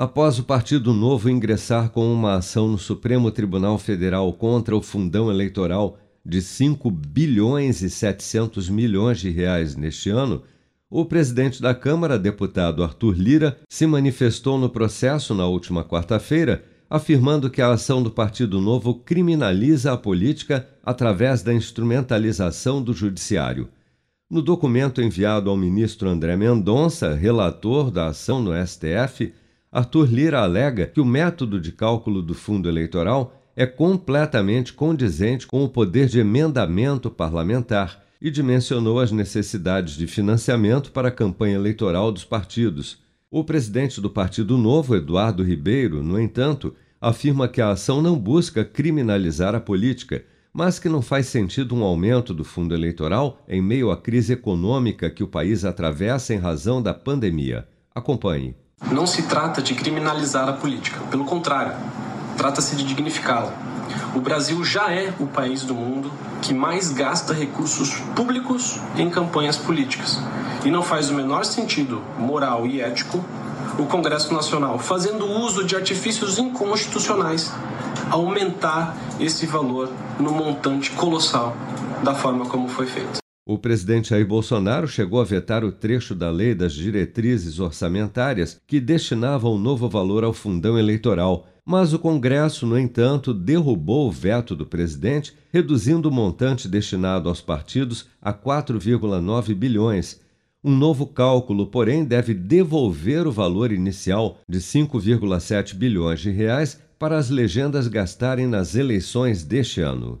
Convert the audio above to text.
Após o Partido Novo ingressar com uma ação no Supremo Tribunal Federal contra o fundão eleitoral de 5 bilhões e 700 milhões de reais neste ano, o presidente da Câmara, deputado Arthur Lira, se manifestou no processo na última quarta-feira, afirmando que a ação do Partido Novo criminaliza a política através da instrumentalização do judiciário. No documento enviado ao ministro André Mendonça, relator da ação no STF, Arthur Lira alega que o método de cálculo do fundo eleitoral é completamente condizente com o poder de emendamento parlamentar e dimensionou as necessidades de financiamento para a campanha eleitoral dos partidos. O presidente do Partido Novo, Eduardo Ribeiro, no entanto, afirma que a ação não busca criminalizar a política, mas que não faz sentido um aumento do fundo eleitoral em meio à crise econômica que o país atravessa em razão da pandemia. Acompanhe. Não se trata de criminalizar a política, pelo contrário, trata-se de dignificá-la. O Brasil já é o país do mundo que mais gasta recursos públicos em campanhas políticas. E não faz o menor sentido moral e ético o Congresso Nacional, fazendo uso de artifícios inconstitucionais, aumentar esse valor no montante colossal da forma como foi feito. O presidente Jair Bolsonaro chegou a vetar o trecho da lei das diretrizes orçamentárias que destinava um novo valor ao fundão eleitoral, mas o Congresso, no entanto, derrubou o veto do presidente, reduzindo o montante destinado aos partidos a 4,9 bilhões. Um novo cálculo, porém, deve devolver o valor inicial de 5,7 bilhões de reais para as legendas gastarem nas eleições deste ano.